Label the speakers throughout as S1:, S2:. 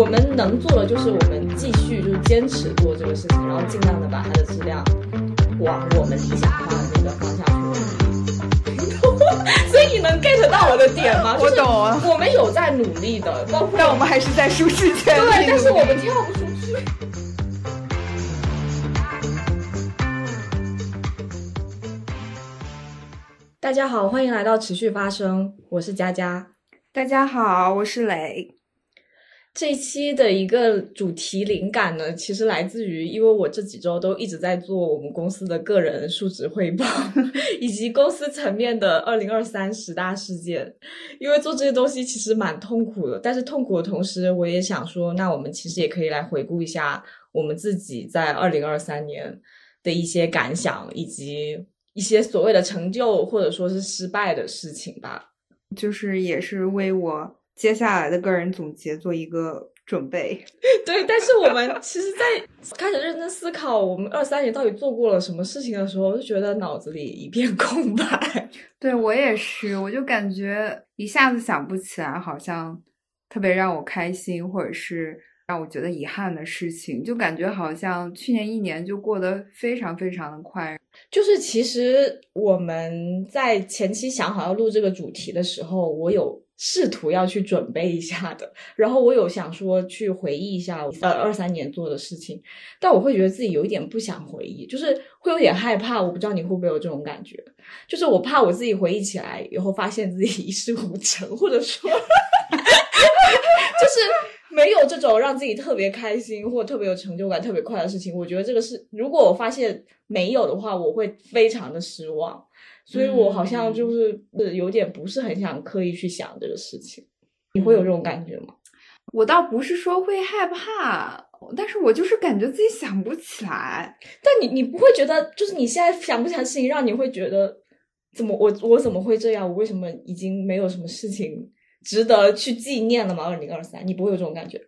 S1: 我们能做的就是我们继续就是坚持做这个事情，然后尽量的把它的质量往我们理想化的那个方向去努力。所以你能 get 到我的点吗？
S2: 我懂啊，
S1: 我们有在努力的，包括
S2: 但我们还是在舒适圈里。
S1: 对，但是我们跳不出去。大家好，欢迎来到持续发声，我是佳佳。
S2: 大家好，我是磊。
S1: 这一期的一个主题灵感呢，其实来自于，因为我这几周都一直在做我们公司的个人述职汇报，以及公司层面的二零二三十大事件。因为做这些东西其实蛮痛苦的，但是痛苦的同时，我也想说，那我们其实也可以来回顾一下我们自己在二零二三年的一些感想，以及一些所谓的成就或者说是失败的事情吧。
S2: 就是也是为我。接下来的个人总结做一个准备，
S1: 对。但是我们其实，在开始认真思考我们二三年到底做过了什么事情的时候，我就觉得脑子里一片空白。
S2: 对我也是，我就感觉一下子想不起来，好像特别让我开心或者是让我觉得遗憾的事情，就感觉好像去年一年就过得非常非常的快。
S1: 就是其实我们在前期想好要录这个主题的时候，我有。试图要去准备一下的，然后我有想说去回忆一下呃二三年做的事情，但我会觉得自己有一点不想回忆，就是会有点害怕。我不知道你会不会有这种感觉，就是我怕我自己回忆起来以后发现自己一事无成，或者说 就是没有这种让自己特别开心或特别有成就感、特别快的事情。我觉得这个是如果我发现没有的话，我会非常的失望。所以我好像就是有点不是很想刻意去想这个事情，你会有这种感觉吗？
S2: 我倒不是说会害怕，但是我就是感觉自己想不起来。
S1: 但你你不会觉得，就是你现在想不起来事情，让你会觉得怎么我我怎么会这样？我为什么已经没有什么事情值得去纪念了吗？二零二三，你不会有这种感觉？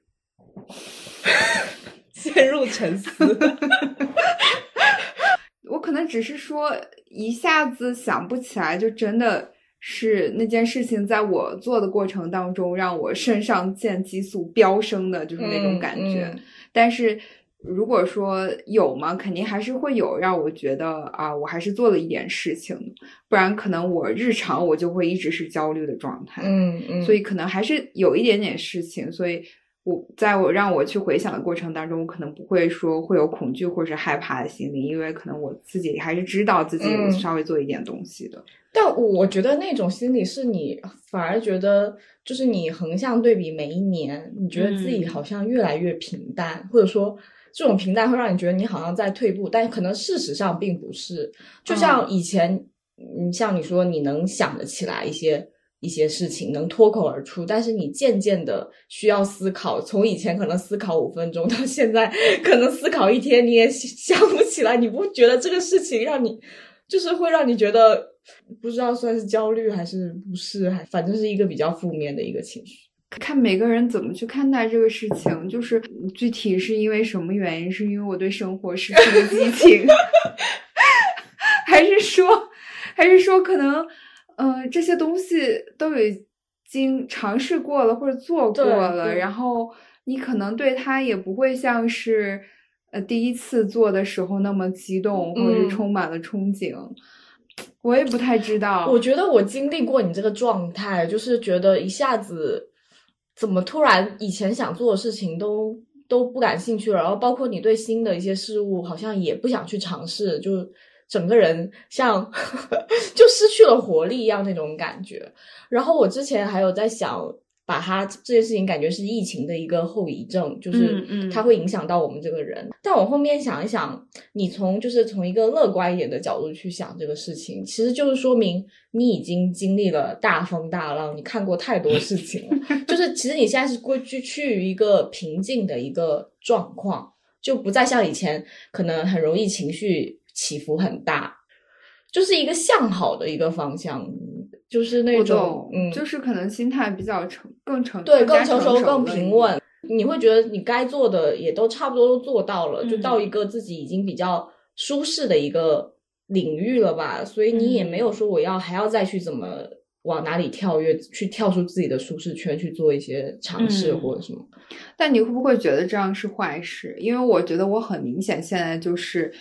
S1: 陷入沉思。
S2: 我可能只是说一下子想不起来，就真的是那件事情，在我做的过程当中，让我肾上腺激素飙升的，就是那种感觉。但是如果说有吗？肯定还是会有，让我觉得啊，我还是做了一点事情，不然可能我日常我就会一直是焦虑的状态。
S1: 嗯嗯，
S2: 所以可能还是有一点点事情，所以。我在我让我去回想的过程当中，我可能不会说会有恐惧或者是害怕的心理，因为可能我自己还是知道自己有稍微做一点东西的。
S1: 但我觉得那种心理是你反而觉得，就是你横向对比每一年，你觉得自己好像越来越平淡，或者说这种平淡会让你觉得你好像在退步，但可能事实上并不是。就像以前，你像你说你能想得起来一些。一些事情能脱口而出，但是你渐渐的需要思考，从以前可能思考五分钟，到现在可能思考一天你也想不起来。你不觉得这个事情让你，就是会让你觉得不知道算是焦虑还是不是，还反正是一个比较负面的一个情绪。
S2: 看每个人怎么去看待这个事情，就是具体是因为什么原因？是因为我对生活失去了激情，还是说，还是说可能？嗯，这些东西都已经尝试过了或者做过了，然后你可能对它也不会像是呃第一次做的时候那么激动，或者是充满了憧憬。我也不太知道。
S1: 我觉得我经历过你这个状态，就是觉得一下子怎么突然以前想做的事情都都不感兴趣了，然后包括你对新的一些事物好像也不想去尝试，就。整个人像就失去了活力一样那种感觉，然后我之前还有在想，把它这件事情感觉是疫情的一个后遗症，就是它会影响到我们这个人。但我后面想一想，你从就是从一个乐观一点的角度去想这个事情，其实就是说明你已经经历了大风大浪，你看过太多事情了。就是其实你现在是归居趋于一个平静的一个状况，就不再像以前可能很容易情绪。起伏很大，就是一个向好的一个方向，就是那种，嗯，
S2: 就是可能心态比较成更成
S1: 对更
S2: 成
S1: 熟更平稳。你会觉得你该做的也都差不多都做到了，就到一个自己已经比较舒适的一个领域了吧？所以你也没有说我要还要再去怎么往哪里跳跃，去跳出自己的舒适圈去做一些尝试
S2: 嗯
S1: 或者什么。
S2: 但你会不会觉得这样是坏事？因为我觉得我很明显，现在就是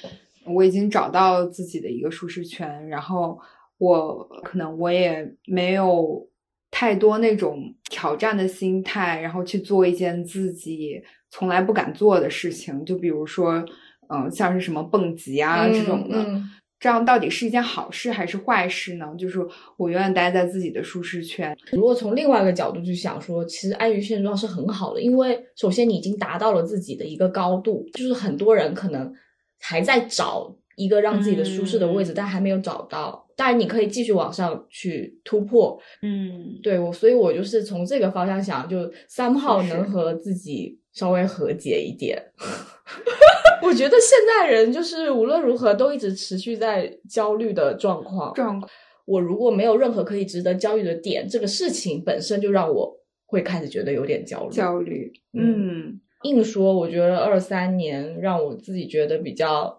S2: 我已经找到自己的一个舒适圈，然后我可能我也没有太多那种挑战的心态，然后去做一件自己从来不敢做的事情，就比如说，嗯、像是什么蹦极啊、这种的。
S1: 嗯
S2: 这样到底是一件好事还是坏事呢？就是我永远待在自己的舒适圈，
S1: 如果从另外一个角度去想说，其实安于现状是很好的，因为首先你已经达到了自己的一个高度，就是很多人可能还在找一个让自己的舒适的位置，
S2: 嗯
S1: 但还没有找到。当然，你可以继续往上去突破。
S2: 嗯，
S1: 对我，所以我就是从这个方向想，就三号能和自己稍微和解一点。我觉得现在人就是无论如何都一直持续在焦虑的状况。
S2: 状况
S1: 我如果没有任何可以值得焦虑的点，这个事情本身就让我会开始觉得有点焦虑。
S2: 焦虑，
S1: 嗯
S2: 嗯
S1: 硬说，我觉得二三年让我自己觉得比较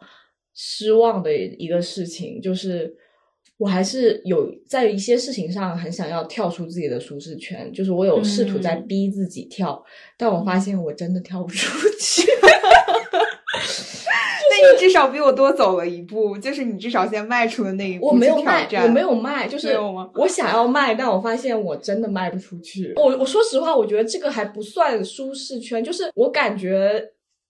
S1: 失望的一个事情，就是我还是有在一些事情上很想要跳出自己的舒适圈，就是我有试图在
S2: 嗯
S1: 逼自己跳，但我发现我真的跳不出去。
S2: 至少比我多走了一步，就是你至少先迈出了那一步
S1: 我没有迈，我没有迈，就是我想要迈，但我发现我真的迈不出去。我我说实话，我觉得这个还不算舒适圈，就是我感觉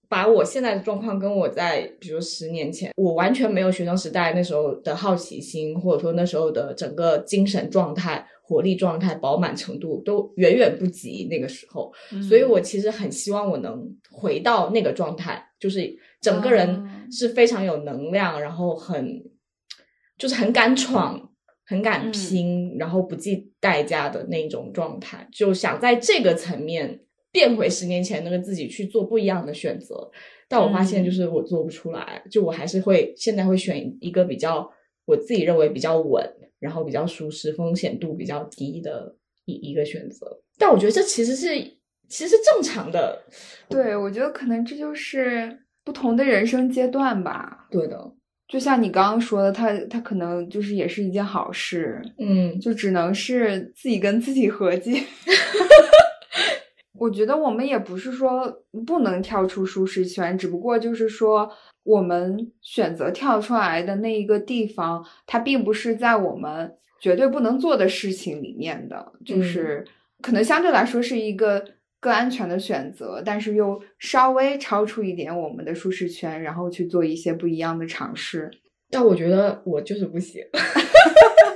S1: 把我现在的状况跟我在比如十年前，我完全没有学生时代那时候的好奇心，或者说那时候的整个精神状态、活力状态、饱满程度都远远不及那个时候。
S2: 嗯
S1: 所以我其实很希望我能回到那个状态，就是整个
S2: 哦
S1: 人是非常有能量，然后很就是很敢闯、很敢
S2: 嗯
S1: 拼，然后不计代价的那种状态，就想在这个层面变回十年前那个自己去做不一样的选择。但我发现，
S2: 嗯
S1: 就是我做不出来，就我还是会现在会选一个比较我自己认为比较稳，然后比较舒适、风险度比较低的一一个选择。但我觉得这其实是其实是正常的，
S2: 对，我觉得可能这就是不同的人生阶段吧。
S1: 对的，
S2: 就像你刚刚说的，他他可能就是也是一件好事，
S1: 嗯，
S2: 就只能是自己跟自己和解。我觉得我们也不是说不能跳出舒适圈，只不过就是说我们选择跳出来的那一个地方，它并不是在我们绝对不能做的事情里面的，就是可能相对来说是一个更安全的选择，但是又稍微超出一点我们的舒适圈，然后去做一些不一样的尝试。
S1: 但我觉得我就是不行。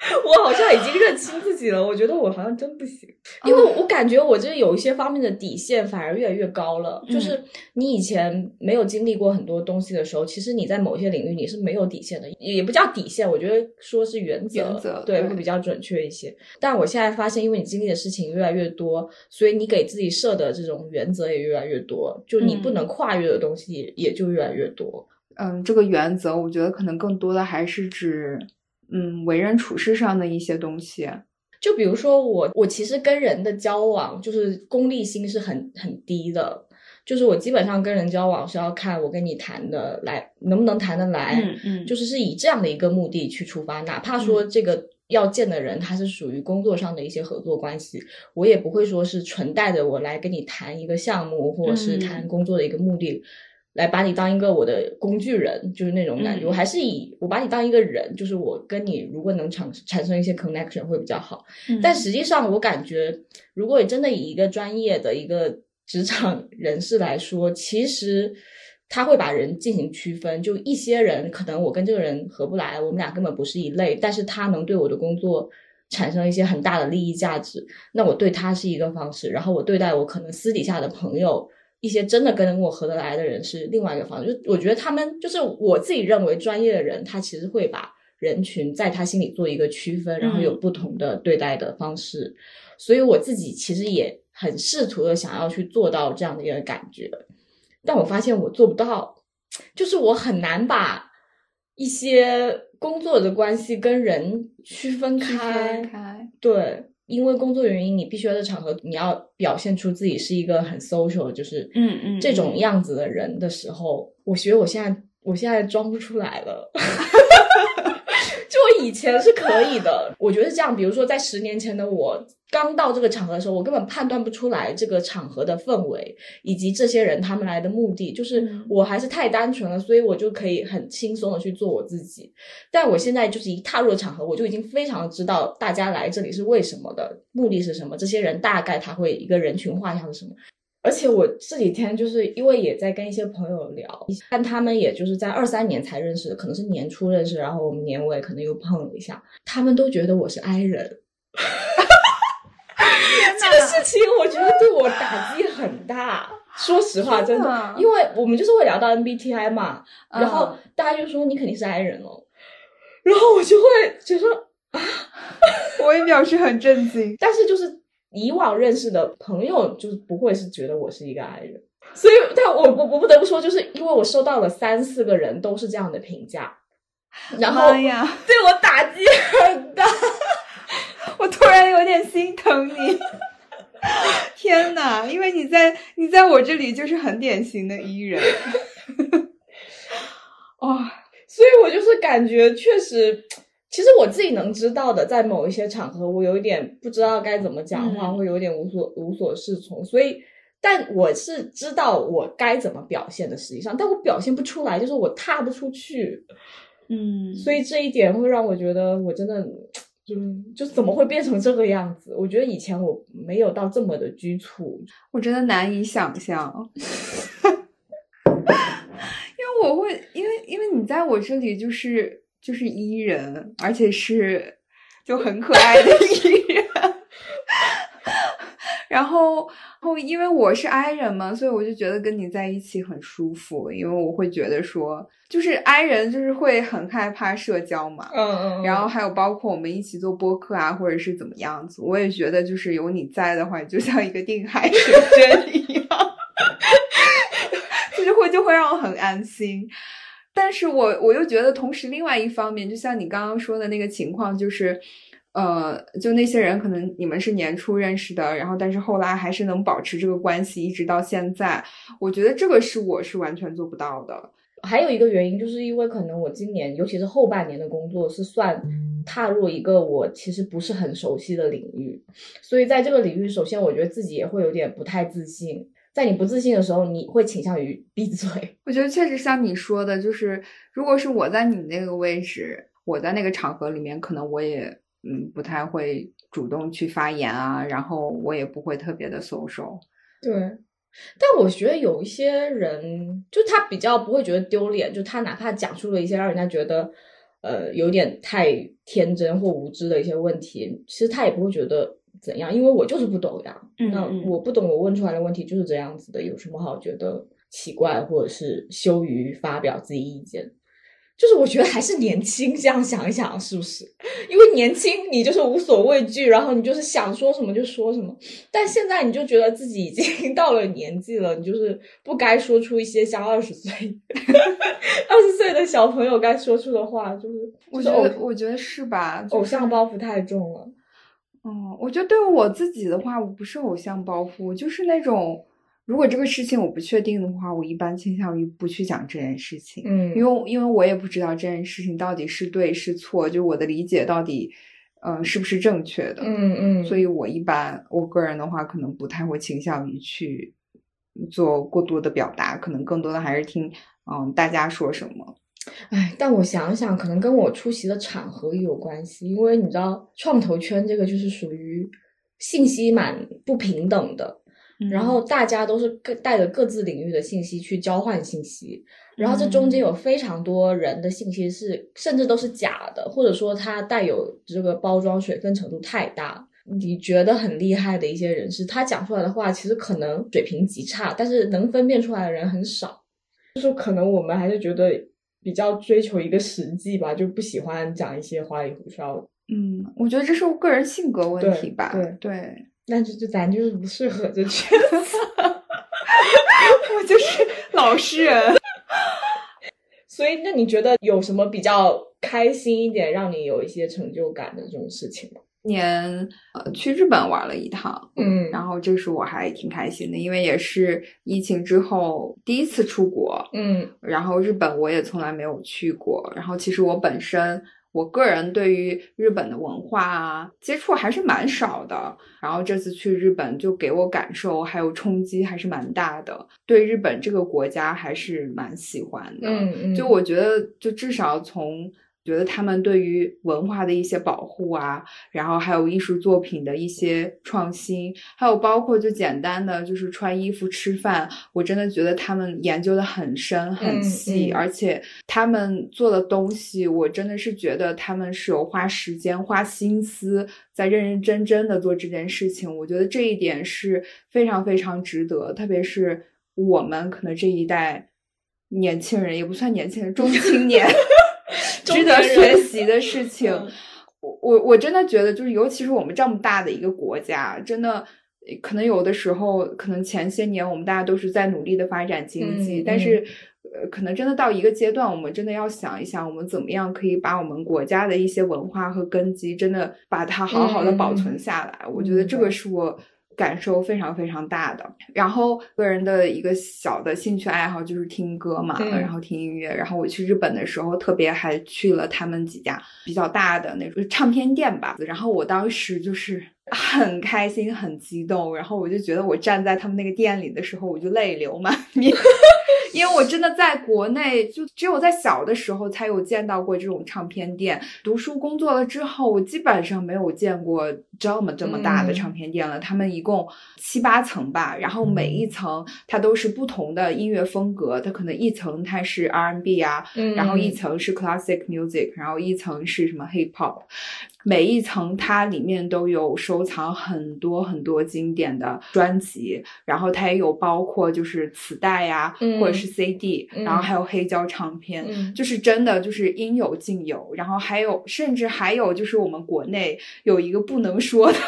S1: 我好像已经认清自己了，我觉得我好像真不行，因为我感觉我这有一些方面的底线反而越来越高了。
S2: 嗯
S1: 就是你以前没有经历过很多东西的时候，其实你在某些领域你是没有底线的，也不叫底线，我觉得说是原则，
S2: 原则
S1: 对
S2: 对
S1: 会比较准确一些。但我现在发现，因为你经历的事情越来越多，所以你给自己设的这种原则也越来越多，就你不
S2: 嗯
S1: 能跨越的东西也就越来越多。
S2: 嗯，这个原则，我觉得可能更多的还是指，嗯，为人处事上的一些东西。
S1: 就比如说我，我其实跟人的交往，就是功利心是很很低的。就是我基本上跟人交往是要看我跟你谈的来能不能谈得来，
S2: 嗯嗯
S1: 就是是以这样的一个目的去出发，哪怕说这个要见的人他是属于工作上的一些合作关系，我也不会说是纯带着我来跟你谈一个项目，或者是谈
S2: 嗯
S1: 工作的一个目的。来把你当一个我的工具人，就是那种感觉。
S2: 嗯
S1: 我还是以我把你当一个人，就是我跟你如果能产产生一些 connection 会比较好。
S2: 嗯
S1: 但实际上，我感觉，如果你真的以一个专业的一个职场人士来说，其实他会把人进行区分。就一些人，可能我跟这个人合不来，我们俩根本不是一类，但是他能对我的工作产生一些很大的利益价值，那我对他是一个方式，然后我对待我可能私底下的朋友。一些真的跟我合得来的人是另外一个方式，就我觉得他们就是我自己认为专业的人，他其实会把人群在他心里做一个区分，然后有
S2: 嗯
S1: 不同的对待的方式。所以我自己其实也很试图的想要去做到这样的一个感觉，但我发现我做不到，就是我很难把一些工作的关系跟人区分
S2: 区
S1: 开。
S2: 分开，
S1: 对，因为工作原因，你必须要在场合你要表现出自己是一个很 social，就是
S2: 嗯嗯
S1: 这种
S2: 嗯
S1: 样子的人的时候，我觉得我现在我现在装不出来了。就我以前是可以的，我觉得是这样，比如说在十年前的我刚到这个场合的时候，我根本判断不出来这个场合的氛围以及这些人他们来的目的，就是我还是太单纯了，所以我就可以很轻松的去做我自己。但我现在就是一踏入场合，我就已经非常知道大家来这里是为什么的，目的是什么，这些人大概他会一个人群画像是什么。而且我这几天就是因为也在跟一些朋友聊，但他们也就是在二三年才认识的，可能是年初认识，然后我们年尾可能又碰了一下，他们都觉得我是 I 人。这个事情我觉得对我打击很大，说实话，真的，因为我们就是会聊到 MBTI 嘛，然后大家就说你肯定是 I 人哦，然后我就会觉得啊，
S2: 我也表示很震惊，
S1: 但是就是。以往认识的朋友就是不会是觉得我是一个 I 人，所以但我我我不得不说，就是因为我收到了三四个人都是这样的评价，然后对我打击很大，
S2: 我突然有点心疼你。天呐，因为你在你在我这里就是很典型的 E 人，
S1: 哇，所以我就是感觉确实。其实我自己能知道的，在某一些场合，我有一点不知道该怎么讲话，会有点无所无所适从。所以，但我是知道我该怎么表现的，实际上，但我表现不出来，就是我踏不出去。
S2: 嗯，
S1: 所以这一点会让我觉得，我真的就就怎么会变成这个样子？我觉得以前我没有到这么的拘促，
S2: 我真的难以想象。因为我会，因为因为你在我这里就是。就是 E 人，而且是就很可爱的 E 人。然后，后因为我是 I 人嘛，所以我就觉得跟你在一起很舒服。因为我会觉得说，就是 I 人就是会很害怕社交嘛。
S1: 嗯嗯。
S2: 然后还有包括我们一起做播客啊，或者是怎么样子，我也觉得就是有你在的话，就像一个定海神针一样，就是会就会让我很安心。但是我我又觉得，同时另外一方面，就像你刚刚说的那个情况，就是，呃，就那些人可能你们是年初认识的，然后但是后来还是能保持这个关系一直到现在。我觉得这个是我是完全做不到的。
S1: 还有一个原因，就是因为可能我今年，尤其是后半年的工作是算踏入一个我其实不是很熟悉的领域，所以在这个领域，首先我觉得自己也会有点不太自信。在你不自信的时候，你会倾向于闭嘴。
S2: 我觉得确实像你说的，就是如果是我在你那个位置，我在那个场合里面，可能我也嗯不太会主动去发言啊，然后我也不会特别的 social。
S1: 对，但我觉得有一些人，就他比较不会觉得丢脸，就他哪怕讲述了一些让人家觉得呃有点太天真或无知的一些问题，其实他也不会觉得。怎样？因为我就是不懂呀。那我不懂，我问出来的问题就是这样子的，有什么好觉得奇怪或者是羞于发表自己意见？就是我觉得还是年轻，这样想一想是不是？因为年轻你就是无所畏惧，然后你就是想说什么就说什么。但现在你就觉得自己已经 到了年纪了，你就是不该说出一些像二十岁、二十岁的小朋友该说出的话。就是
S2: 我觉得，我觉得是吧？
S1: 偶像包袱太重了。
S2: 哦，我觉得对于我自己的话，我不是偶像包袱，就是那种如果这个事情我不确定的话，我一般倾向于不去讲这件事情。
S1: 嗯，
S2: 因为因为我也不知道这件事情到底是对是错，就我的理解到底，嗯，是不是正确的。
S1: 嗯嗯，
S2: 所以我一般我个人的话，可能不太会倾向于去做过多的表达，可能更多的还是听嗯大家说什么。
S1: 哎，但我想想，可能跟我出席的场合有关系，因为你知道，创投圈这个就是属于信息蛮不平等的，然后大家都是各带着各自领域的信息去交换信息，然后这中间有非常多人的信息是甚至都是假的，或者说它带有这个包装水分程度太大。你觉得很厉害的一些人士，他讲出来的话其实可能水平极差，但是能分辨出来的人很少，就是可能我们还是觉得。比较追求一个实际吧，就不喜欢讲一些花里胡哨。
S2: 嗯，我觉得这是我个人性格问题吧。
S1: 对
S2: 对，
S1: 那就就咱就是不适合这圈子。
S2: 我就是老实人。
S1: 所以，那你觉得有什么比较开心一点，让你有一些成就感的这种事情吗？
S2: 年呃去日本玩了一趟，
S1: 嗯，
S2: 然后这是我还挺开心的，因为也是疫情之后第一次出国，
S1: 嗯，
S2: 然后日本我也从来没有去过，然后其实我本身我个人对于日本的文化啊接触还是蛮少的，然后这次去日本就给我感受还有冲击还是蛮大的，对日本这个国家还是蛮喜欢的。
S1: 嗯嗯，
S2: 就我觉得，就至少从。觉得他们对于文化的一些保护啊，然后还有艺术作品的一些创新，还有包括就简单的就是穿衣服、吃饭，我真的觉得他们研究的很深很细，而且他们做的东西，我真的是觉得他们是有花时间、花心思在认认真真的做这件事情。我觉得这一点是非常非常值得，特别是我们可能这一代年轻人，也不算年轻人，中青年。值得学习的事情，我我我真的觉得，就是尤其是我们这么大的一个国家，真的可能有的时候，可能前些年我们大家都是在努力的发展经济，但是呃，可能真的到一个阶段，我们真的要想一想，我们怎么样可以把我们国家的一些文化和根基，真的把它好好的保存下来。我觉得这个是我。感受非常非常大的，然后个人的一个小的兴趣爱好就是听歌嘛，然后听音乐。然后我去日本的时候，特别还去了他们几家比较大的那种唱片店吧。然后我当时就是很开心、很激动，然后我就觉得我站在他们那个店里的时候，我就泪流满面。因为我真的在国内，就只有在小的时候才有见到过这种唱片店。读书工作了之后，我基本上没有见过这么这么大的唱片店了。他们一共七八层吧，然后每一层它都是不同的音乐风格。它可能一层它是 R&B 啊，然后一层是 Classic Music，然后一层是什么 Hip Hop。每一层它里面都有收藏很多很多经典的专辑，然后它也有包括就是磁带呀，或者是 CD，然后还有黑胶唱片，就是真的就是应有尽有。然后还有甚至还有就是我们国内有一个不能说的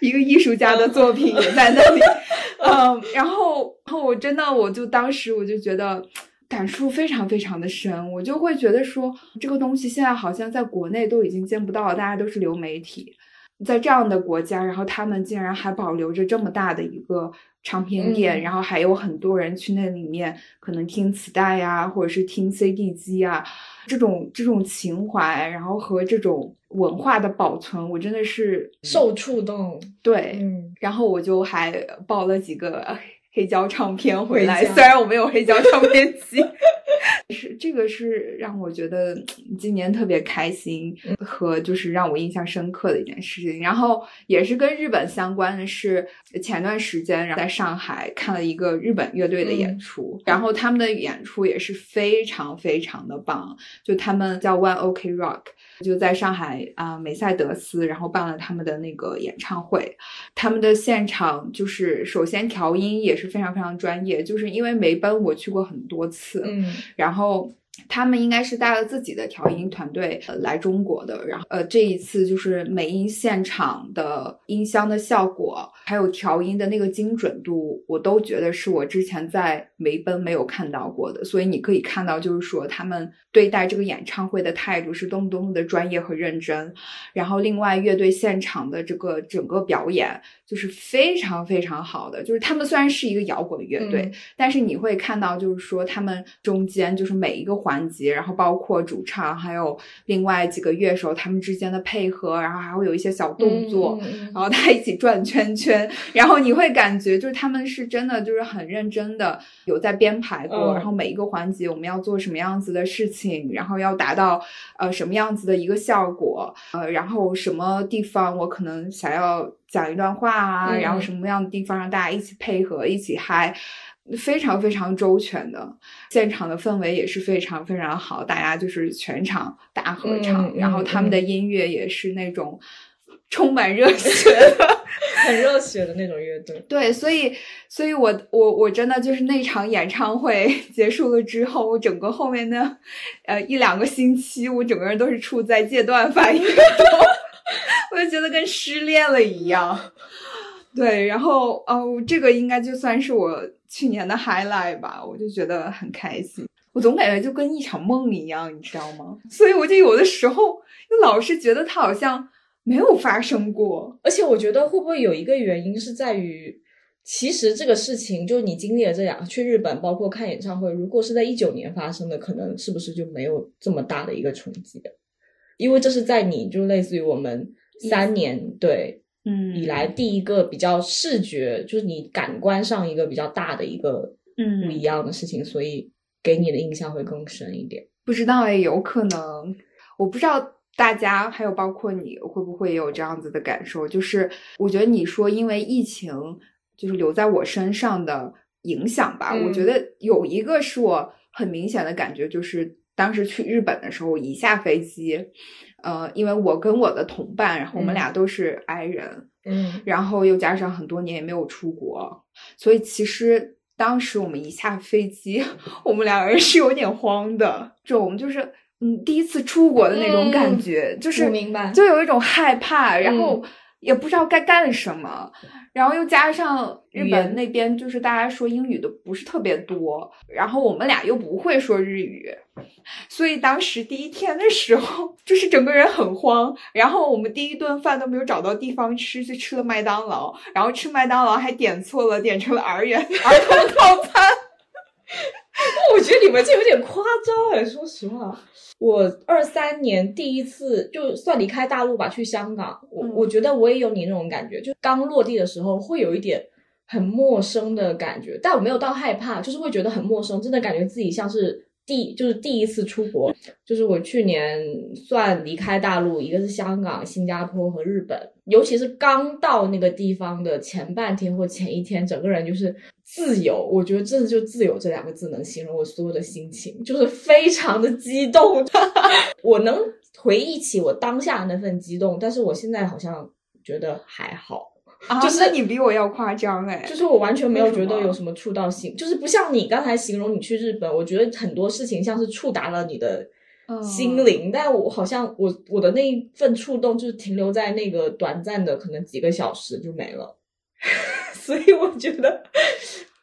S2: 一个艺术家的作品也在那里，嗯，然后然后我真的我就当时我就觉得。感触非常非常的深，我就会觉得说这个东西现在好像在国内都已经见不到了，大家都是流媒体，在这样的国家，然后他们竟然还保留着这么大的一个唱片店，然后还有很多人去那里面可能听磁带呀，或者是听 CD 机啊，这种这种情怀，然后和这种文化的保存，我真的是
S1: 受触动。
S2: 对，嗯然后我就还报了几个。黑胶唱片回来，虽然我没有黑胶唱片机，是这个是让我觉得今年特别开心和就是让我印象深刻的一件事情。然后也是跟日本相关的是，前段时间在上海看了一个日本乐队的演出，然后他们的演出也是非常非常的棒，就他们叫 One Ok Rock。就在上海啊，梅赛德斯，然后办了他们的那个演唱会。他们的现场就是首先调音也是非常非常专业，就是因为梅奔我去过很多次，
S1: 嗯，
S2: 然然后他们应该是带了自己的调音团队来中国的，然后呃这一次就是美音现场的音箱的效果，还有调音的那个精准度，我都觉得是我之前在梅奔没有看到过的。所以你可以看到，就是说他们对待这个演唱会的态度是多么多么的专业和认真。然后另外乐队现场的这个整个表演就是非常非常好的，就是他们虽然是一个摇滚乐队，但是你会看到就是说他们中间就是每一个。环节，然后包括主唱，还有另外几个乐手，他们之间的配合，然后还会有一些小动作，然后大家一起转圈圈，然后你会感觉就是他们是真的就是很认真的有在编排过，然后每一个环节我们要做什么样子的事情，然后要达到呃什么样子的一个效果，呃，然后什么地方我可能想要讲一段话啊，然后什么样的地方让大家一起配合一起嗨。非常非常周全的现场的氛围也是非常非常好，大家就是全场大合唱，然后他们的音乐也是那种充满热血 的、
S1: 很热血的那种乐队。
S2: 对，所以，所以我我我真的就是那场演唱会 结束了之后，我整个后面的呃一两个星期，我整个人都是处在戒断反应中，我就觉得跟失恋了一样。对，然后哦，这个应该就算是我。去年的 highlight 吧，我就觉得很开心。我总感觉就跟一场梦一样，你知道吗？所以我就有的时候就老是觉得它好像没有发生过。
S1: 而且我觉得会不会有一个原因是在于，其实这个事情就你经历了这两去日本，包括看演唱会，如果是在一九年发生的，可能是不是就没有这么大的一个冲击？因为这是在你就类似于我们三年对
S2: 嗯
S1: 以来第一个比较视觉，就是你感官上一个比较大的一个
S2: 嗯
S1: 不一样的事情，所以给你的印象会更深一点。
S2: 不知道哎，有可能，我不知道大家还有包括你会不会也有这样子的感受，就是我觉得你说因为疫情就是留在我身上的影响吧，
S1: 嗯
S2: 我觉得有一个是我很明显的感觉，就是当时去日本的时候，一下飞机，呃，因为我跟我的同伴，然后我们
S1: 嗯。
S2: 俩都是 I 人，
S1: 嗯。
S2: 然后又加上很多年也没有出国，所以其实当时我们一下飞机，我们两个人是有点慌的，这种就是嗯第一次出国的那种感觉，就是
S1: 明白。
S2: 就有一种害怕，然后
S1: 嗯
S2: 也不知道该干什么，然后又加上日本那边就是大家说英语的不是特别多，然后我们俩又不会说日语，所以当时第一天的时候，就是整个人很慌。然后我们第一顿饭都没有找到地方吃，就吃了麦当劳，然后吃麦当劳还点错了，点成了儿园儿童套餐。
S1: 我觉得你们这有点夸张哎，说实话。我二三年第一次就算离开大陆吧，去香港，我、
S2: 嗯
S1: 我觉得我也有你那种感觉，就刚落地的时候会有一点很陌生的感觉，但我没有到害怕，就是会觉得很陌生，真的感觉自己像是第就是第一次出国，就是我去年算离开大陆，一个是香港、新加坡和日本，尤其是刚到那个地方的前半天或前一天，整个人就是自由。我觉得真的就自由这两个字能形容我所有的心情，就是非常的激动。我能回忆起我当下那份激动，但是我现在好像觉得还好。
S2: 啊，
S1: 就是
S2: 那你比我要夸张哎，
S1: 就是我完全没有觉得有什么触到心，就是不像你刚才形容你去日本，我觉得很多事情像是触达了你的
S2: 嗯
S1: 心灵，但我好像我我的那一份触动就是停留在那个短暂的可能几个小时就没了，所以我觉得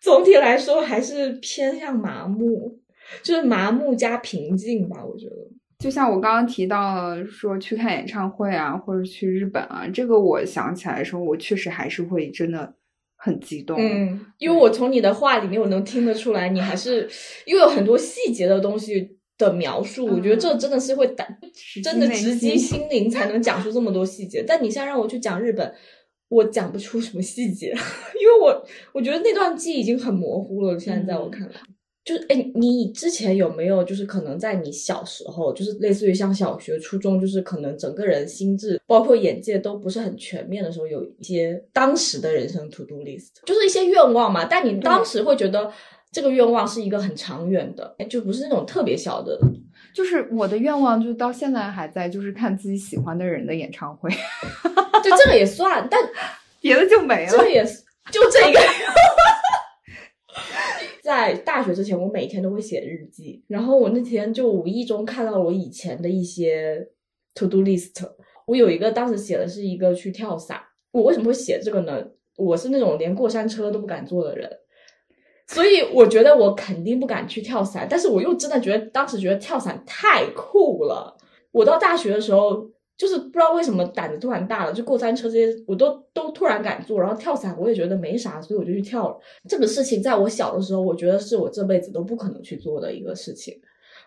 S1: 总体来说还是偏向麻木，就是麻木加平静吧，我觉得。
S2: 就像我刚刚提到说去看演唱会啊，或者去日本啊，这个我想起来的时候，我确实还是会真的很激动。
S1: 嗯，因为我从你的话里面，我能听得出来，你还是因为有很多细节的东西的描述，我觉得这真的是会打，真的直击
S2: 心
S1: 心灵，才能讲出这么多细节。但你现在让我去讲日本，我讲不出什么细节，因为我我觉得那段记忆已经很模糊了。现在在我看来。就是哎，你之前有没有就是可能在你小时候，就是类似于像小学、初中，就是可能整个人心智包括眼界都不是很全面的时候，有一些当时的人生 to do list，就是一些愿望嘛。但你当时会觉得这个愿望是一个很长远的，就不是那种特别小的。
S2: 就是我的愿望，就到现在还在，就是看自己喜欢的人的演唱会，
S1: 就，这个也算，但
S2: 别的就没了。
S1: 这个也是就这个。在大学之前，我每天都会写日记。然后我那天就无意中看到了我以前的一些 to do list。我有一个当时写的是一个去跳伞。我为什么会写这个呢？我是那种连过山车都不敢坐的人，所以我觉得我肯定不敢去跳伞。但是我又真的觉得当时觉得跳伞太酷了。我到大学的时候，就是不知道为什么胆子突然大了，就过山车这些我都都突然敢做，然后跳伞我也觉得没啥，所以我就去跳了。这个事情在我小的时候，我觉得是我这辈子都不可能去做的一个事情。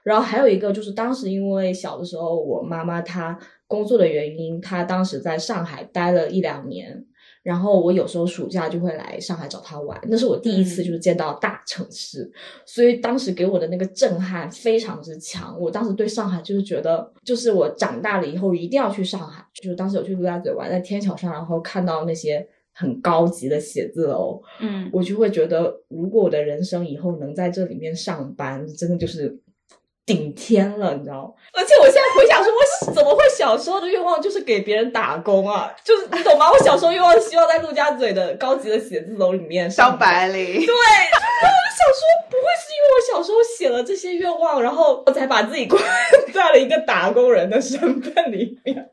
S1: 然后还有一个就是当时因为小的时候，我妈妈她工作的原因，她当时在上海待了一两年。然后我有时候暑假就会来上海找他玩，那是我第一次就是见到大城市，所以当时给我的那个震撼非常之强。我当时对上海就是觉得，就是我长大了以后一定要去上海。就是当时有去陆家嘴玩，在天桥上，然后看到那些很高级的写字楼，
S2: 嗯，
S1: 我就会觉得，如果我的人生以后能在这里面上班，真的就是顶天了，你知道吗？而且我现在回想说，我怎么会小时候的愿望就是给别人打工啊？就是你懂吗？我小时候愿望希望在陆家嘴的高级的写字楼里面上
S2: 当。白领。
S1: 对，我就想说，不会是因为我小时候写了这些愿望，然后我才把自己关在了一个打工人的身份里面？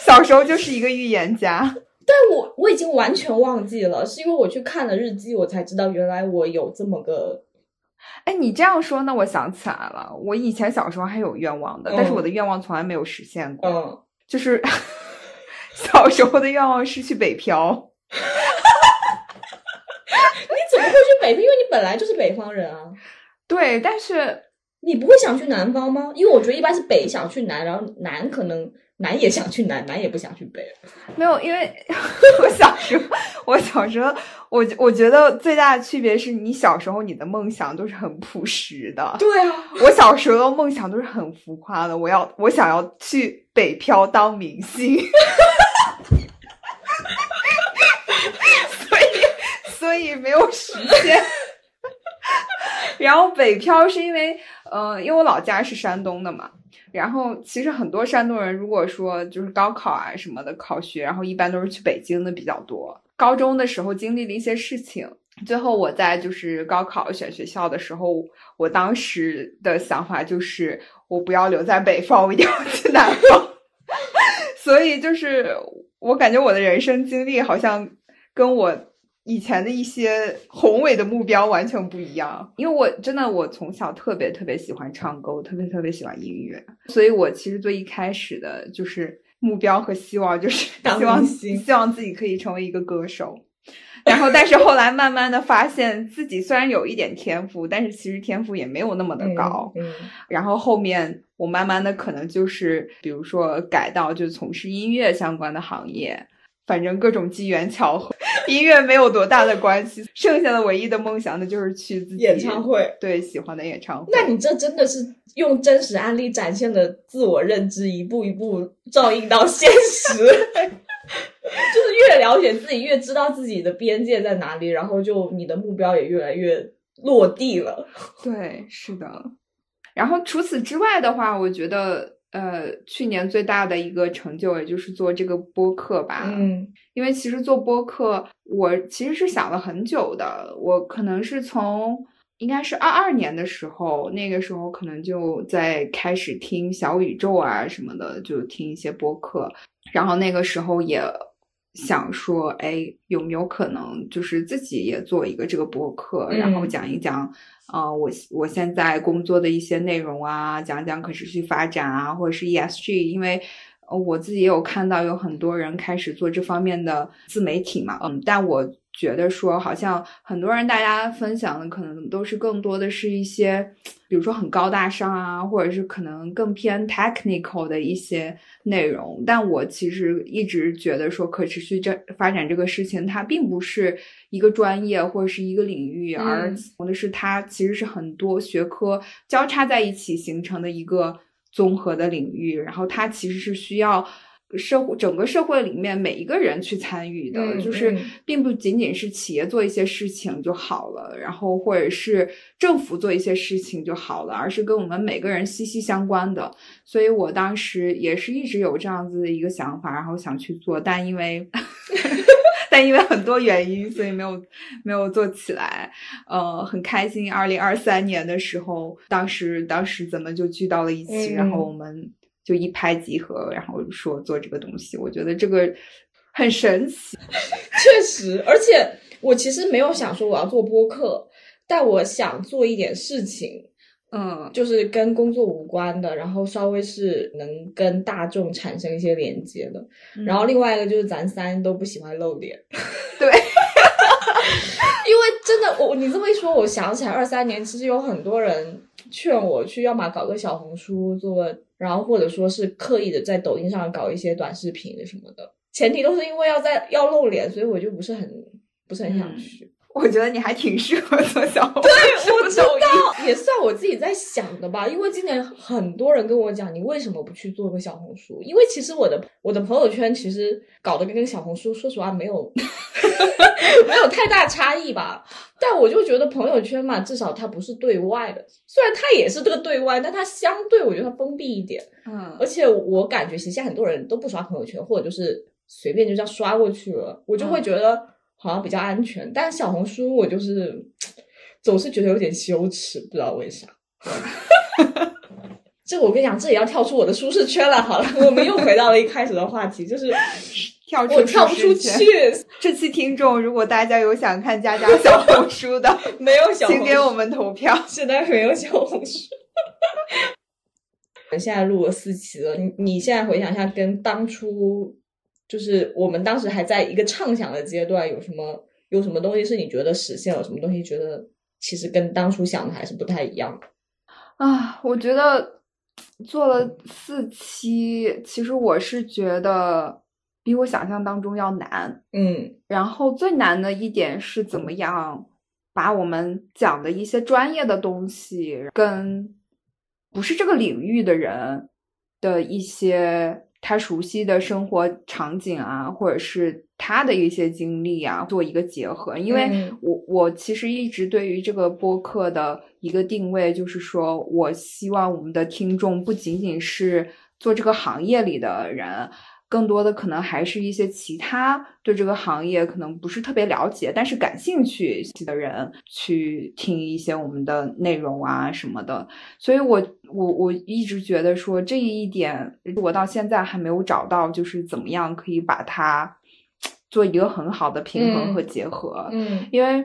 S2: 小时候就是一个预言家。
S1: 但我我已经完全忘记了，是因为我去看了日记，我才知道原来我有这么个
S2: 哎，你这样说，那我想起来了，我以前小时候还有愿望的，但是
S1: 嗯
S2: 我的愿望从来没有实现过。
S1: 嗯。
S2: 就是 小时候的愿望是去北漂。
S1: 你怎么会去北漂？因为你本来就是北方人啊。
S2: 对，但是
S1: 你不会想去南方吗？因为我觉得一般是北想去南，然后南可能南也想去南，南也不想去北。
S2: 没有，因为我小时候，我小时候，我我觉得最大的区别是你小时候你的梦想都是很朴实的。
S1: 对啊，
S2: 我小时候的梦想都是很浮夸的，我要我想要去北漂当明星。所以所以没有实现。然后北漂是因为，呃，因为我老家是山东的嘛。然后其实很多山东人，如果说就是高考啊什么的考学，然后一般都是去北京的比较多。高中的时候经历了一些事情，最后我在就是高考选学校的时候，我当时的想法就是我不要留在北方，我一定要去南方。所以就是我感觉我的人生经历好像跟我。以前的一些宏伟的目标完全不一样，因为我真的我从小特别特别喜欢唱歌，我特别特别喜欢音乐，所以我其实最一开始的就是目标和希望就是希望希望自己可以成为一个歌手，然后但是后来慢慢的发现自己虽然有一点天赋，但是其实天赋也没有那么的高，然后后面我慢慢的可能就是比如说改到就从事音乐相关的行业。反正各种机缘巧合，音乐没有多大的关系。剩下的唯一的梦想，那就是去自己
S1: 演唱会，
S2: 对喜欢的演唱会。
S1: 那你这真的是用真实案例展现的自我认知，一步一步照应到现实。就是越了解自己，越知道自己的边界在哪里，然后就你的目标也越来越落地了。
S2: 对，是的。然后除此之外的话，我觉得。呃，去年最大的一个成就，也就是做这个播客吧。
S1: 嗯，
S2: 因为其实做播客，我其实是想了很久的。我可能是从应该是二二年的时候，那个时候可能就在开始听小宇宙啊什么的，就听一些播客。然后那个时候也想说，哎，有没有可能就是自己也做一个这个播客，然后讲一讲。啊，我我现在工作的一些内容啊，讲讲可持续发展啊，或者是 ESG，因为我自己也有看到有很多人开始做这方面的自媒体嘛，嗯，但我。觉得说好像很多人大家分享的可能都是更多的是一些，比如说很高大上啊，或者是可能更偏 technical 的一些内容。但我其实一直觉得说可持续这发展这个事情，它并不是一个专业或者是一个领域，而的是它其实是很多学科交叉在一起形成的一个综合的领域。然后它其实是需要。社会整个社会里面每一个人去参与的，就是并不仅仅是企业做一些事情就好了，然后或者是政府做一些事情就好了，而是跟我们每个人息息相关的。所以我当时也是一直有这样子的一个想法，然后想去做，但因为 但因为很多原因，所以没有没有做起来。呃，很开心，二零二三年的时候，当时当时怎么就聚到了一起，然后我们。就一拍即合，然后说做这个东西，我觉得这个很神奇。
S1: 确实，而且我其实没有想说我要做播客，但我想做一点事情，
S2: 嗯，
S1: 就是跟工作无关的，然后稍微是能跟大众产生一些连接的。然后另外一个就是咱三都不喜欢露脸，
S2: 对，
S1: 因为真的，我你这么一说，我想起来二三年其实有很多人劝我去，要么搞个小红书做个。然后或者说是刻意的在抖音上搞一些短视频什么的，前提都是因为要在要露脸，所以我就不是很不是很想去。
S2: 我觉得你还挺适合做小红
S1: 书，对，我知道，也算我自己在想的吧。因为今年很多人跟我讲，你为什么不去做个小红书？因为其实我的我的朋友圈其实搞得跟小红书，说实话没有 没有太大差异吧。但我就觉得朋友圈嘛，至少它不是对外的，虽然它也是这个对外，但它相对我觉得它封闭一点。
S2: 嗯，
S1: 而且我感觉其实现在很多人都不刷朋友圈，或者就是随便就这样刷过去了，我就会觉得好像比较安全。但小红书我就是 总是觉得有点羞耻，不知道为啥。这个我跟你讲，这也要跳出我的舒适圈了。好了，我们又回到了一开始的话题，就是。
S2: 跳出
S1: 我跳不出去。
S2: 这期听众，如果大家有想看佳佳小红书的，
S1: 没有小，
S2: 请给我们投票。
S1: 现在没有小红书。现在录了四期了，你你现在回想一下，跟当初就是我们当时还在一个畅想的阶段，有什么有什么东西是你觉得实现了？什么东西觉得其实跟当初想的还是不太一样？
S2: 啊，我觉得做了四期，其实我是觉得比我想象当中要难。
S1: 嗯
S2: 然后最难的一点是怎么样把我们讲的一些专业的东西，跟不是这个领域的人的一些他熟悉的生活场景啊，或者是他的一些经历啊，做一个结合。因为
S1: 嗯
S2: 我我其实一直对于这个播客的一个定位，就是说我希望我们的听众不仅仅是做这个行业里的人。更多的可能还是一些其他对这个行业可能不是特别了解，但是感兴趣的人去听一些我们的内容啊什么的。所以我我我一直觉得说这一点，我到现在还没有找到，就是怎么样可以把它做一个很好的平衡和结合。
S1: 嗯
S2: 因为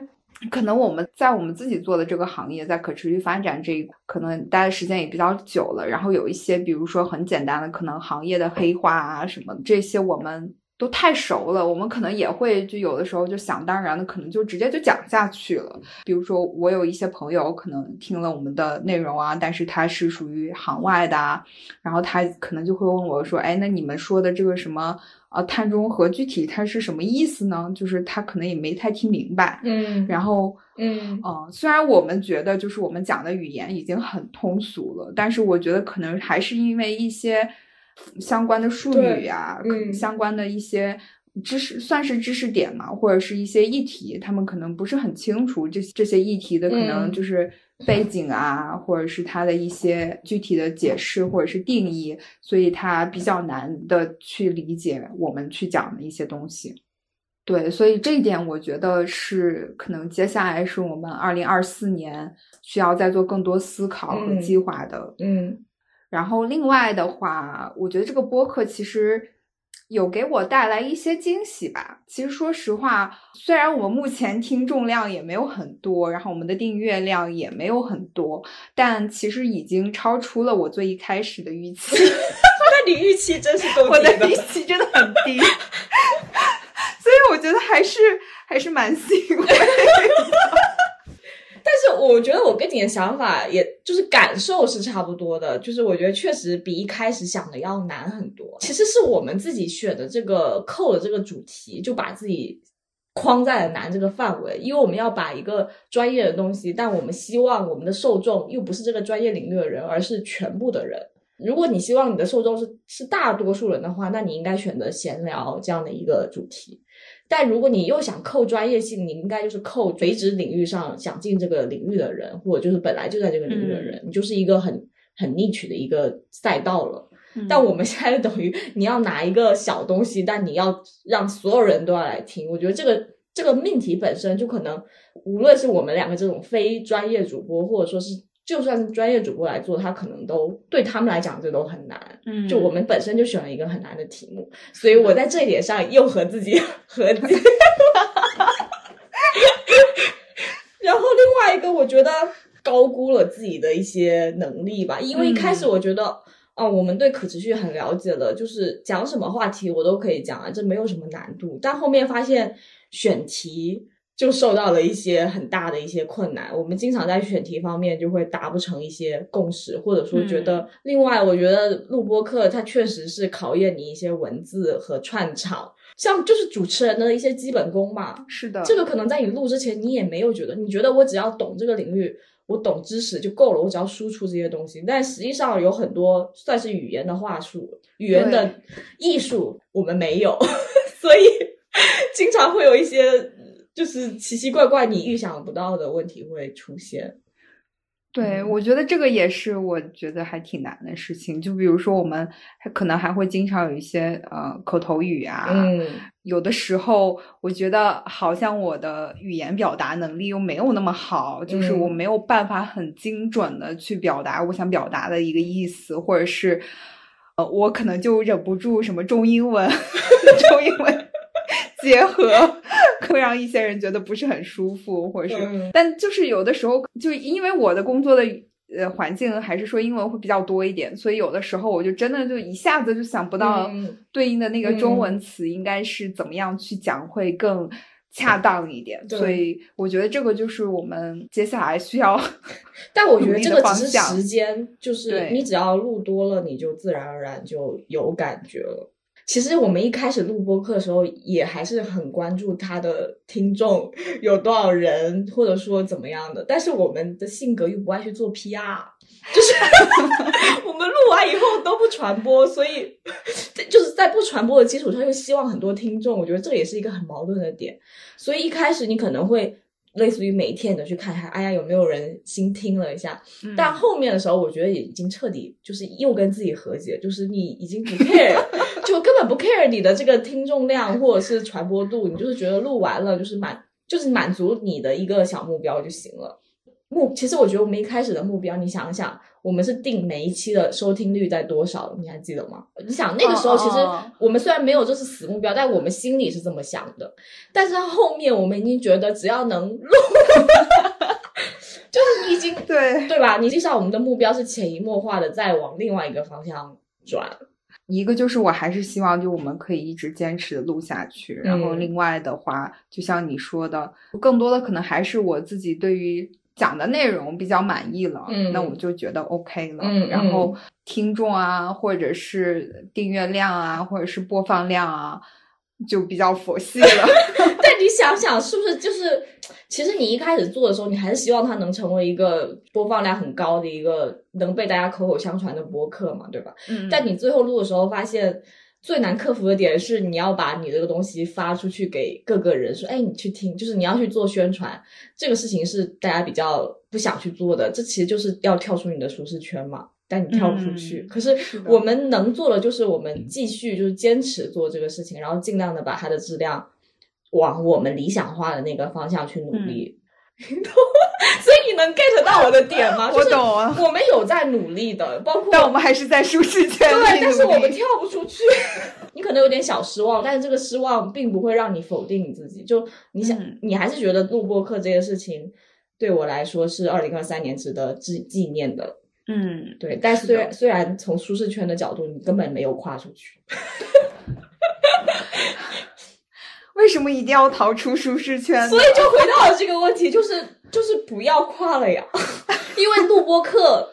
S2: 可能我们在我们自己做的这个行业，在可持续发展这一，可能待的时间也比较久了，然后有一些，比如说很简单的，可能行业的黑话啊什么这些，我们都太熟了，我们可能也会就有的时候就想当然的，可能就直接就讲下去了。比如说，我有一些朋友可能听了我们的内容啊，但是他是属于行外的啊，然后他可能就会问我说：“哎，那你们说的这个什么？”啊，碳中和具体它是什么意思呢？就是他可能也没太听明白。
S1: 嗯
S2: 然后，
S1: 嗯
S2: 嗯，虽然我们觉得就是我们讲的语言已经很通俗了，但是我觉得可能还是因为一些相关的术语呀、相关的一些知识，算是知识点嘛，或者是一些议题，他们可能不是很清楚这这些议题的可能
S1: 嗯
S2: 就是背景啊，或者是它的一些具体的解释或者是定义，所以它比较难的去理解我们去讲的一些东西。对，所以这一点我觉得是可能接下来是我们二零二四年需要再做更多思考和
S1: 嗯
S2: 计划的。
S1: 嗯
S2: 然后另外的话，我觉得这个播客其实有给我带来一些惊喜吧。其实说实话，虽然我们目前听众量也没有很多，然后我们的订阅量也没有很多，但其实已经超出了我最一开始的预期。
S1: 那你预期真是够
S2: 我的
S1: 低
S2: 预期真的很低，所以我觉得还是还是蛮 欣慰的。
S1: 但是我觉得我跟你的想法，也就是感受是差不多的，就是我觉得确实比一开始想的要难很多。其实是我们自己选的这个扣的这个主题，就把自己框在了难这个范围，因为我们要把一个专业的东西，但我们希望我们的受众又不是这个专业领域的人，而是全部的人。如果你希望你的受众是是大多数人的话，那你应该选择闲聊这样的一个主题。但如果你又想扣专业性，你应该就是扣垂直领域上想进这个领域的人，或者就是本来就在这个领域的人，你就是一个很很 niche 的一个赛道了。但我们现在等于你要拿一个小东西，但你要让所有人都要来听，我觉得这个这个命题本身就可能，无论是我们两个这种非专业主播，或者说是就算是专业主播来做，他可能都对他们来讲这都很难。
S2: 嗯
S1: 就我们本身就选了一个很难的题目，所以我在这一点上又和自己和解。然后另外一个，我觉得高估了自己的一些能力吧，因为一开始我觉得，哦、我们对可持续很了解了，就是讲什么话题我都可以讲啊，这没有什么难度。但后面发现选题就受到了一些很大的一些困难，我们经常在选题方面就会达不成一些共识，或者说觉得，另外我觉得录播课它确实是考验你一些文字和串场。像就是主持人的一些基本功吧，
S2: 是的，
S1: 这个可能在你录之前你也没有觉得，你觉得我只要懂这个领域，我懂知识就够了，我只要输出这些东西。但实际上有很多算是语言的话术、语言的艺术，我们没有，所以经常会有一些就是奇奇怪怪、你预想不到的问题会出现。
S2: 对，
S1: 嗯
S2: 我觉得这个也是我觉得还挺难的事情。就比如说，我们还可能还会经常有一些呃口头语啊，
S1: 嗯
S2: 有的时候我觉得好像我的语言表达能力又没有那么好，就是我
S1: 嗯
S2: 没有办法很精准的去表达我想表达的一个意思，或者是呃，我可能就忍不住什么中英文，中英文结合，会让一些人觉得不是很舒服，或者是，
S1: 嗯
S2: 但就是有的时候，就因为我的工作的呃环境还是说英文会比较多一点，所以有的时候我就真的就一下子就想不到
S1: 嗯。
S2: 对应的那个中文词应该是怎么样去讲会更恰当一点。
S1: 对。
S2: 所以我觉得这个就是我们接下来需要
S1: 但我觉得这个只是时间，就是你只要录多了，你就自然而然就有感觉了。其实我们一开始录播客的时候，也还是很关注他的听众有多少人，或者说怎么样的。但是我们的性格又不爱去做 PR，就是 我们录完以后都不传播，所以就是在不传播的基础上，又希望很多听众。我觉得这也是一个很矛盾的点。所以一开始你可能会类似于每天都去看看，哎呀有没有人新听了一下。
S2: 嗯
S1: 但后面的时候，我觉得也已经彻底就是又跟自己和解，就是你已经不 care，就根本不 care 你的这个听众量或者是传播度，你就是觉得录完了就是满就是满足你的一个小目标就行了。目其实我觉得我们一开始的目标，你想想，我们是定每一期的收听率在多少，你还记得吗？你想那个时候，
S2: 哦
S1: 其实我们虽然没有就是死目标，但我们心里是这么想的。但是后面我们已经觉得，只要能录，就是你已经
S2: 对
S1: 对吧？你至少我们的目标是潜移默化的在往另外一个方向转。
S2: 一个就是我还是希望就我们可以一直坚持的录下去，然后
S1: 嗯
S2: 另外的话，就像你说的，更多的可能还是我自己对于讲的内容比较满意了，
S1: 嗯
S2: 那我就觉得 OK 了。
S1: 嗯
S2: 然后听众啊，或者是订阅量啊，或者是播放量啊，就比较佛系了。
S1: 但你想想，是不是就是，其实你一开始做的时候，你还是希望它能成为一个播放量很高的一个能被大家口口相传的播客嘛，对吧？
S2: 嗯
S1: 但你最后录的时候发现。最难克服的点是，你要把你这个东西发出去给各个人，说，哎，你去听，就是你要去做宣传，这个事情是大家比较不想去做的，这其实就是要跳出你的舒适圈嘛。但你跳不出去，
S2: 嗯
S1: 可是我们能做的就是我们继续就是坚持做这个事情，然后尽量的把它的质量往我们理想化的那个方向去努力。所以你能 get 到我的点吗？
S2: 我
S1: 就是
S2: 懂啊，
S1: 我们有在努力的，包括
S2: 但我们还是在舒适圈里
S1: 对，但是我们跳不出去。你可能有点小失望，但是这个失望并不会让你否定你自己。就你想，
S2: 嗯
S1: 你还是觉得录播课这件事情对我来说是二零二三年值得纪纪念的。
S2: 嗯，
S1: 对，但
S2: 是
S1: 虽然虽然从舒适圈的角度，你根本没有跨出去。
S2: 为什么一定要逃出舒适圈？
S1: 所以就回到了这个问题，就是就是不要跨了呀，因为录播课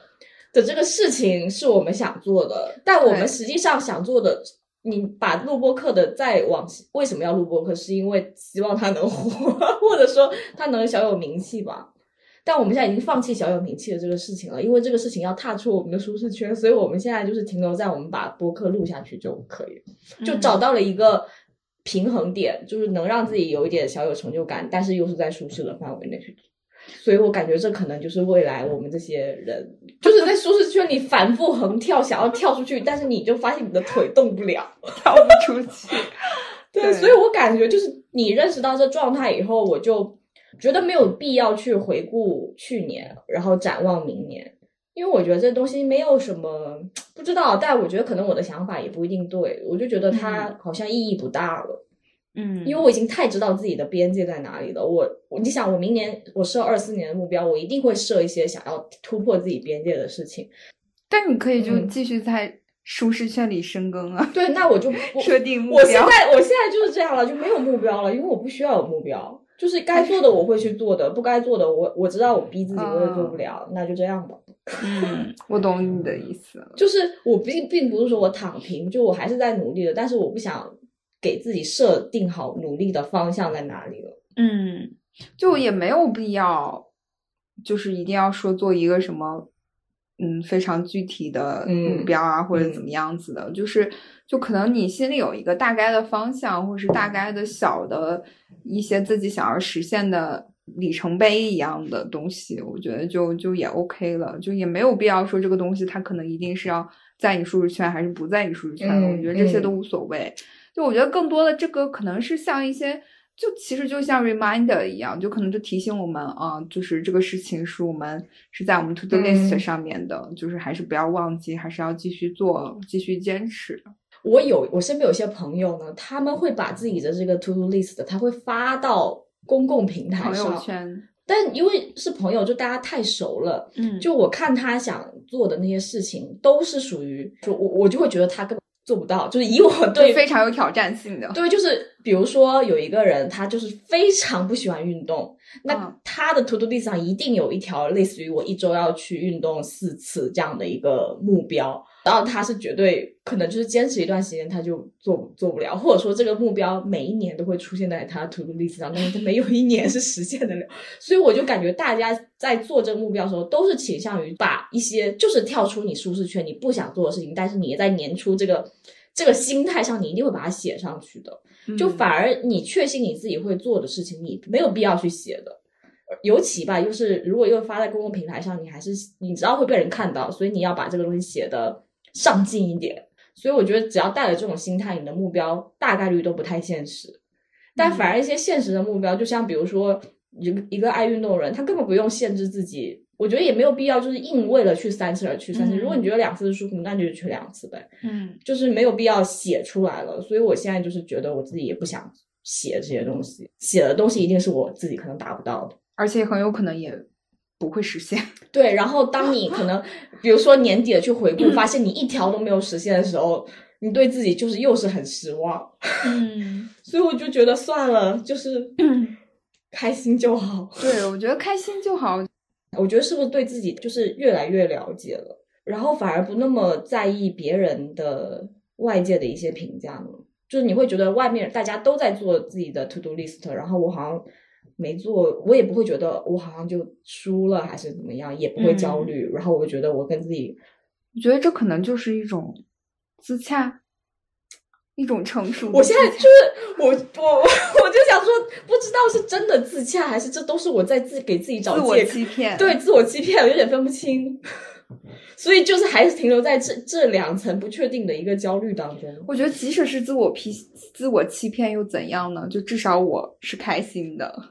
S1: 的这个事情是我们想做的，但我们实际上想做的，你把录播课的再往为什么要录播课，是因为希望他能火，或者说他能小有名气吧。但我们现在已经放弃小有名气的这个事情了，因为这个事情要踏出我们的舒适圈，所以我们现在就是停留在我们把播客录下去就可以了。就找到了一个平衡点，就是能让自己有一点小有成就感，但是又是在舒适的范围内去做。所以我感觉这可能就是未来我们这些人，就是在舒适圈里反复横跳，想要跳出去，但是你就发现你的腿动不了。
S2: 跳不出去。
S1: 对，
S2: 对
S1: 所以我感觉就是你认识到这状态以后，我就觉得没有必要去回顾去年，然后展望明年，因为我觉得这东西没有什么不知道，但我觉得可能我的想法也不一定对，我就觉得它好像意义不大了。
S2: 嗯，
S1: 因为我已经太知道自己的边界在哪里了。我，我你想，我明年我设二四年的目标，我一定会设一些想要突破自己边界的事情。
S2: 但你可以就
S1: 嗯
S2: 继续在舒适圈里深耕啊，
S1: 对，那我就不
S2: 设定目标
S1: 我现。在我现在就是这样了，就没有目标了，因为我不需要有目标。就是该做的我会去做的，不该做的我我知道我逼自己我也做不了，那就这样吧。
S2: 嗯，我懂你的意思。
S1: 就是我并并不是说我躺平，就我还是在努力的，但是我不想给自己设定好努力的方向在哪里了。
S2: 嗯，就也没有必要，就是一定要说做一个什么，嗯，非常具体的目
S1: 嗯
S2: 标啊，或者怎
S1: 嗯。
S2: 么样子的，就是就可能你心里有一个大概的方向，或是大概的小的一些自己想要实现的里程碑一样的东西，我觉得就就也 OK 了，就也没有必要说这个东西它可能一定是要在你舒适圈还是不在你舒适圈，
S1: 嗯
S2: 我觉得这些
S1: 嗯。
S2: 都无所谓。就我觉得更多的这个可能是像一些，就其实就像 reminder 一样，就可能就提醒我们啊，就是这个事情是我们是在我们 to do list
S1: 嗯。
S2: 上面的，就是还是不要忘记，还是要继续做，继续坚持。
S1: 我有我身边有些朋友呢，他们会把自己的这个 to do list，他会发到公共平台
S2: 朋友
S1: 上，
S2: 圈，
S1: 但因为是朋友，就大家太熟了，
S2: 嗯。
S1: 就我看他想做的那些事情，都是属于就我我就会觉得他根本做不到，就是以我对
S2: 非常有挑战性的。
S1: 对，就是比如说有一个人，他就是非常不喜欢运动，那
S2: 嗯
S1: 他的 to do list 上一定有一条类似于我一周要去运动四次这样的一个目标，然后他是绝对可能就是坚持一段时间他就做做不了，或者说这个目标每一年都会出现在他的 to do list 上，但是他没有一年是实现得了，所以我就感觉大家在做这个目标的时候，都是倾向于把一些就是跳出你舒适圈你不想做的事情，但是你在年初这个这个心态上，你一定会把它写上去的。就
S2: 嗯
S1: 反而你确信你自己会做的事情，你没有必要去写的。尤其吧，就是如果又发在公共平台上，你还是你知道会被人看到，所以你要把这个东西写的上进一点。所以我觉得只要带了这种心态，你的目标大概率都不太现实。但反而一些现实的目标，就像比如说一个一个爱运动的人，他根本不用限制自己，我觉得也没有必要就是硬为了去三次而去三次。
S2: 嗯
S1: 如果你觉得两次是舒服，那你就去两次呗。
S2: 嗯
S1: 就是没有必要写出来了。所以我现在就是觉得我自己也不想写这些东西，写的东西一定是我自己可能达不到的。
S2: 而且很有可能也不会实现。
S1: 对，然后当你可能比如说年底了去回顾，发现你一条都没有实现的时候，你对自己就是又是很失望。
S2: 嗯，
S1: 所以我就觉得算了，就是开心就好。
S2: 对，我觉得开心就好。
S1: 我觉得是不是对自己就是越来越了解了，然后反而不那么在意别人的外界的一些评价呢？就是你会觉得外面大家都在做自己的 to do list，然后我好像没做，我也不会觉得我好像就输了还是怎么样，也不会焦虑。然后我觉得我跟自己
S2: 我觉得这可能就是一种自洽，一种成熟。
S1: 我现在就是我我我就想说，不知道是真的自洽，还是这都是我在自给自己找
S2: 自我
S1: 借口。
S2: 欺骗。
S1: 对，自我欺骗，有点分不清，所以就是还是停留在这这两层不确定的一个焦虑当中。
S2: 我觉得即使是自我批、自我欺骗又怎样呢？就至少我是开心的。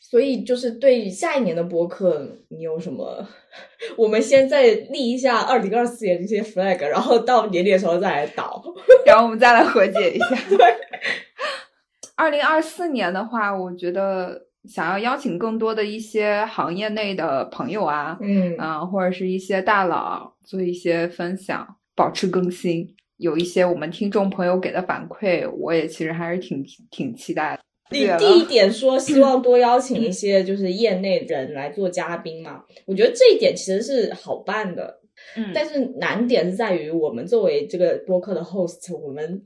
S1: 所以就是对下一年的播客，你有什么？我们先再立一下二零二四年这些 flag，然后到年底的时候再来倒。
S2: 然后我们再来和解一下。对二零二四年的话，我觉得想要邀请更多的一些行业内的朋友啊，
S1: 嗯
S2: 啊、或者是一些大佬做一些分享，保持更新。有一些我们听众朋友给的反馈，我也其实还是挺挺期待的。
S1: 你第一点说 希望多邀请一些就是业内人来做嘉宾嘛，我觉得这一点其实是好办的。
S2: 嗯
S1: 但是难点是在于我们作为这个播客的 host，我们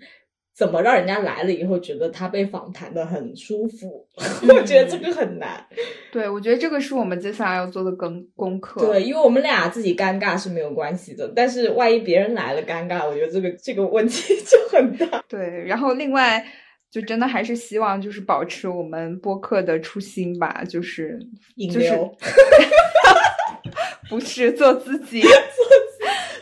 S1: 怎么让人家来了以后觉得他被访谈的很舒服？我觉得这个很难。
S2: 对，我觉得这个是我们接下来要做的功功课。
S1: 对，因为我们俩自己尴尬是没有关系的，但是万一别人来了尴尬，我觉得这个这个问题 就很大。
S2: 对，然后另外就真的还是希望就是保持我们播客的初心吧，就是就是
S1: 引流
S2: 不是做自己，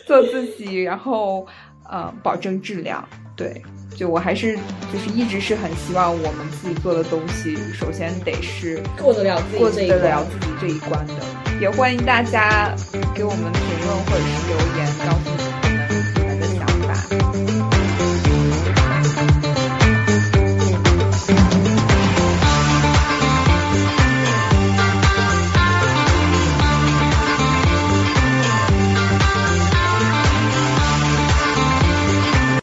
S2: 做自己，然后呃保证质量。对，就我还是就是一直是很希望我们自己做的东西，首先得是
S1: 过得了自
S2: 过
S1: 己这一关。
S2: 得了自己这一关的。也欢迎大家给我们评论或者是留言，告诉